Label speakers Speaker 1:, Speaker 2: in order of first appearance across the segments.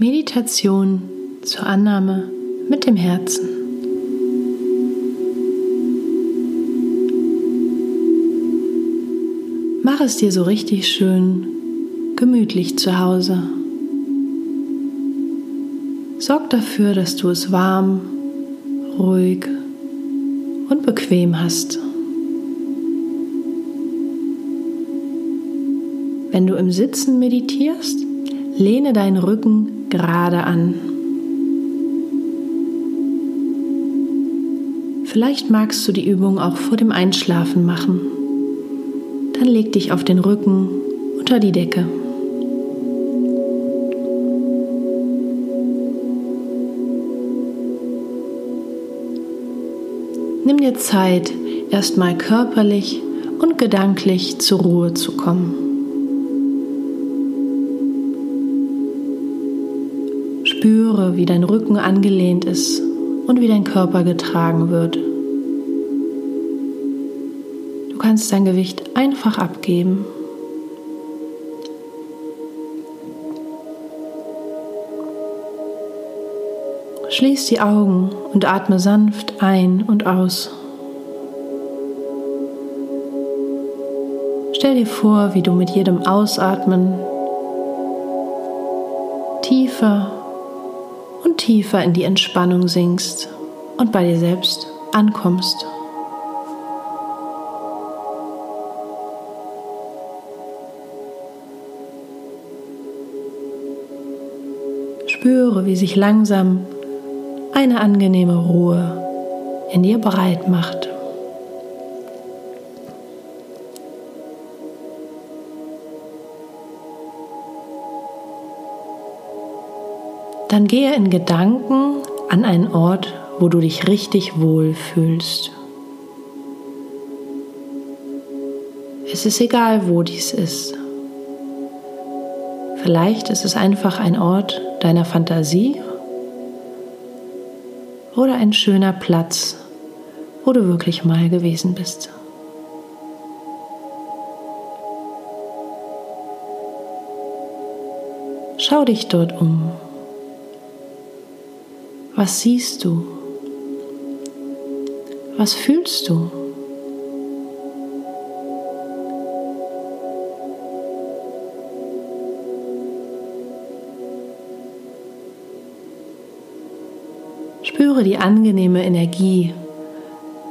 Speaker 1: Meditation zur Annahme mit dem Herzen. Mach es dir so richtig schön gemütlich zu Hause. Sorg dafür, dass du es warm, ruhig und bequem hast. Wenn du im Sitzen meditierst, lehne deinen Rücken gerade an. Vielleicht magst du die Übung auch vor dem Einschlafen machen. Dann leg dich auf den Rücken unter die Decke. Nimm dir Zeit, erstmal körperlich und gedanklich zur Ruhe zu kommen. Spüre, wie dein Rücken angelehnt ist und wie dein Körper getragen wird. Du kannst dein Gewicht einfach abgeben. Schließ die Augen und atme sanft ein und aus. Stell dir vor, wie du mit jedem Ausatmen tiefer tiefer in die Entspannung sinkst und bei dir selbst ankommst. Spüre, wie sich langsam eine angenehme Ruhe in dir bereit macht. Dann gehe in Gedanken an einen Ort, wo du dich richtig wohl fühlst. Es ist egal, wo dies ist. Vielleicht ist es einfach ein Ort deiner Fantasie oder ein schöner Platz, wo du wirklich mal gewesen bist. Schau dich dort um. Was siehst du? Was fühlst du? Spüre die angenehme Energie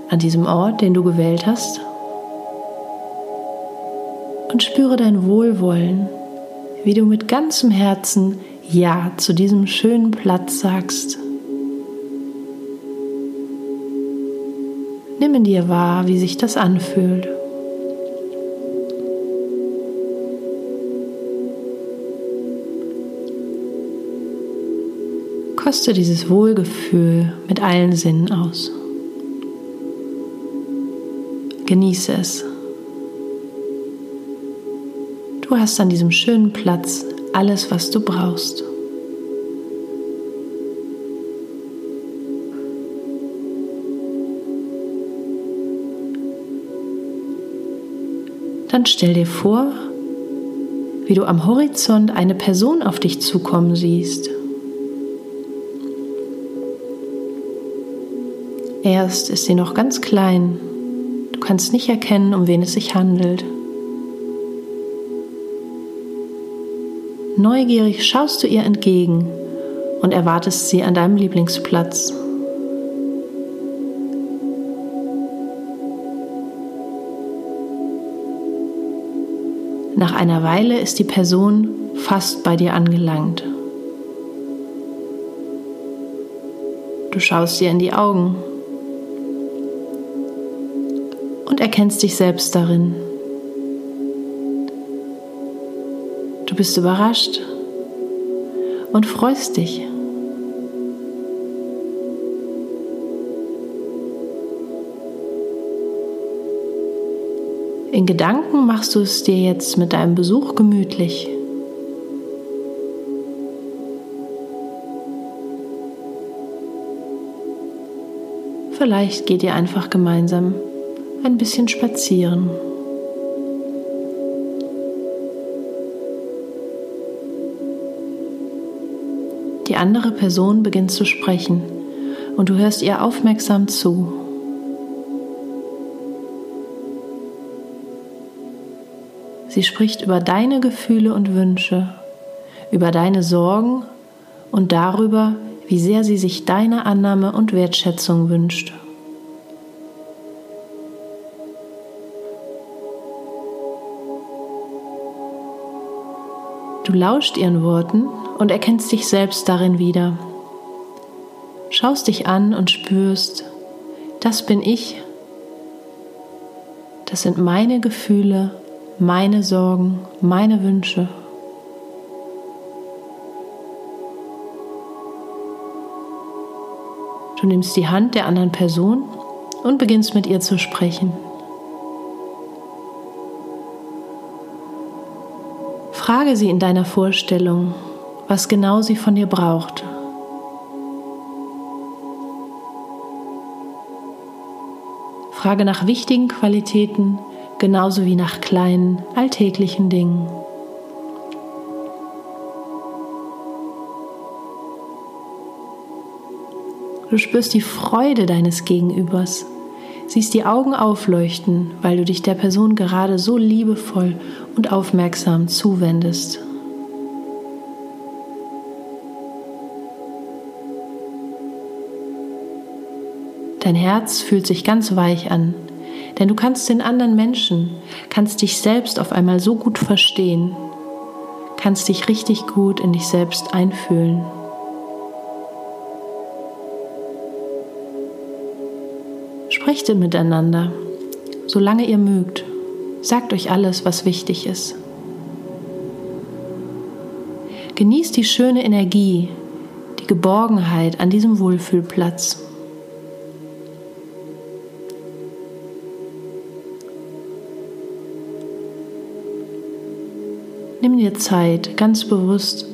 Speaker 1: an diesem Ort, den du gewählt hast. Und spüre dein Wohlwollen, wie du mit ganzem Herzen Ja zu diesem schönen Platz sagst. Nimm in dir wahr, wie sich das anfühlt. Koste dieses Wohlgefühl mit allen Sinnen aus. Genieße es. Du hast an diesem schönen Platz alles, was du brauchst. Dann stell dir vor, wie du am Horizont eine Person auf dich zukommen siehst. Erst ist sie noch ganz klein. Du kannst nicht erkennen, um wen es sich handelt. Neugierig schaust du ihr entgegen und erwartest sie an deinem Lieblingsplatz. Nach einer Weile ist die Person fast bei dir angelangt. Du schaust ihr in die Augen und erkennst dich selbst darin. Du bist überrascht und freust dich. In Gedanken machst du es dir jetzt mit deinem Besuch gemütlich. Vielleicht geht ihr einfach gemeinsam ein bisschen spazieren. Die andere Person beginnt zu sprechen und du hörst ihr aufmerksam zu. Sie spricht über deine Gefühle und Wünsche, über deine Sorgen und darüber, wie sehr sie sich deine Annahme und Wertschätzung wünscht. Du lauscht ihren Worten und erkennst dich selbst darin wieder. Schaust dich an und spürst, das bin ich, das sind meine Gefühle meine Sorgen, meine Wünsche. Du nimmst die Hand der anderen Person und beginnst mit ihr zu sprechen. Frage sie in deiner Vorstellung, was genau sie von dir braucht. Frage nach wichtigen Qualitäten, genauso wie nach kleinen, alltäglichen Dingen. Du spürst die Freude deines Gegenübers, siehst die Augen aufleuchten, weil du dich der Person gerade so liebevoll und aufmerksam zuwendest. Dein Herz fühlt sich ganz weich an, denn du kannst den anderen Menschen, kannst dich selbst auf einmal so gut verstehen, kannst dich richtig gut in dich selbst einfühlen. Sprecht miteinander, solange ihr mögt. Sagt euch alles, was wichtig ist. Genießt die schöne Energie, die Geborgenheit an diesem Wohlfühlplatz. Nimm dir Zeit, ganz bewusst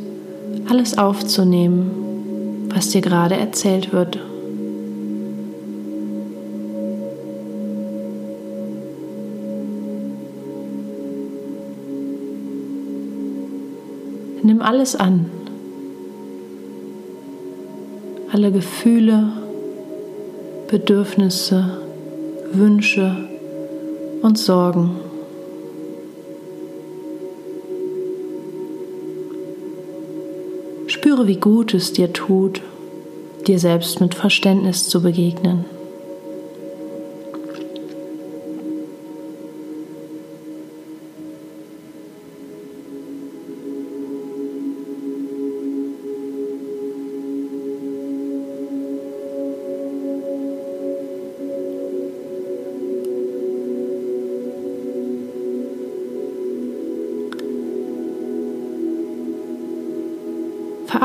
Speaker 1: alles aufzunehmen, was dir gerade erzählt wird. Nimm alles an. Alle Gefühle, Bedürfnisse, Wünsche und Sorgen. Spüre, wie gut es dir tut, dir selbst mit Verständnis zu begegnen.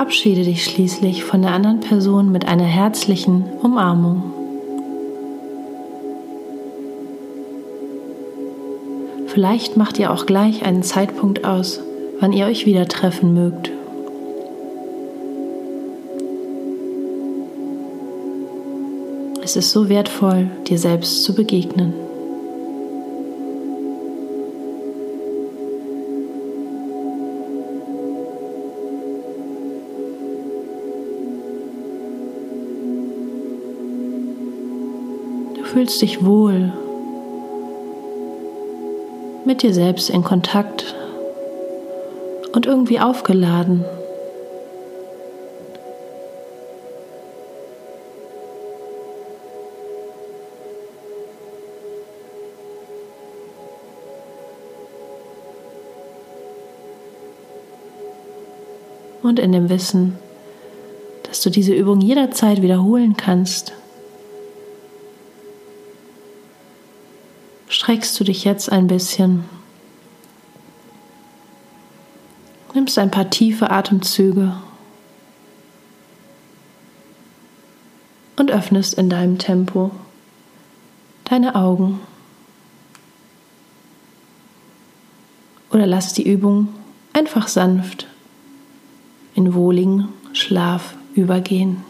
Speaker 1: Verabschiede dich schließlich von der anderen Person mit einer herzlichen Umarmung. Vielleicht macht ihr auch gleich einen Zeitpunkt aus, wann ihr euch wieder treffen mögt. Es ist so wertvoll, dir selbst zu begegnen. Fühlst dich wohl mit dir selbst in Kontakt und irgendwie aufgeladen. Und in dem Wissen, dass du diese Übung jederzeit wiederholen kannst. Streckst du dich jetzt ein bisschen. Nimmst ein paar tiefe Atemzüge und öffnest in deinem Tempo deine Augen. Oder lass die Übung einfach sanft in wohligen Schlaf übergehen.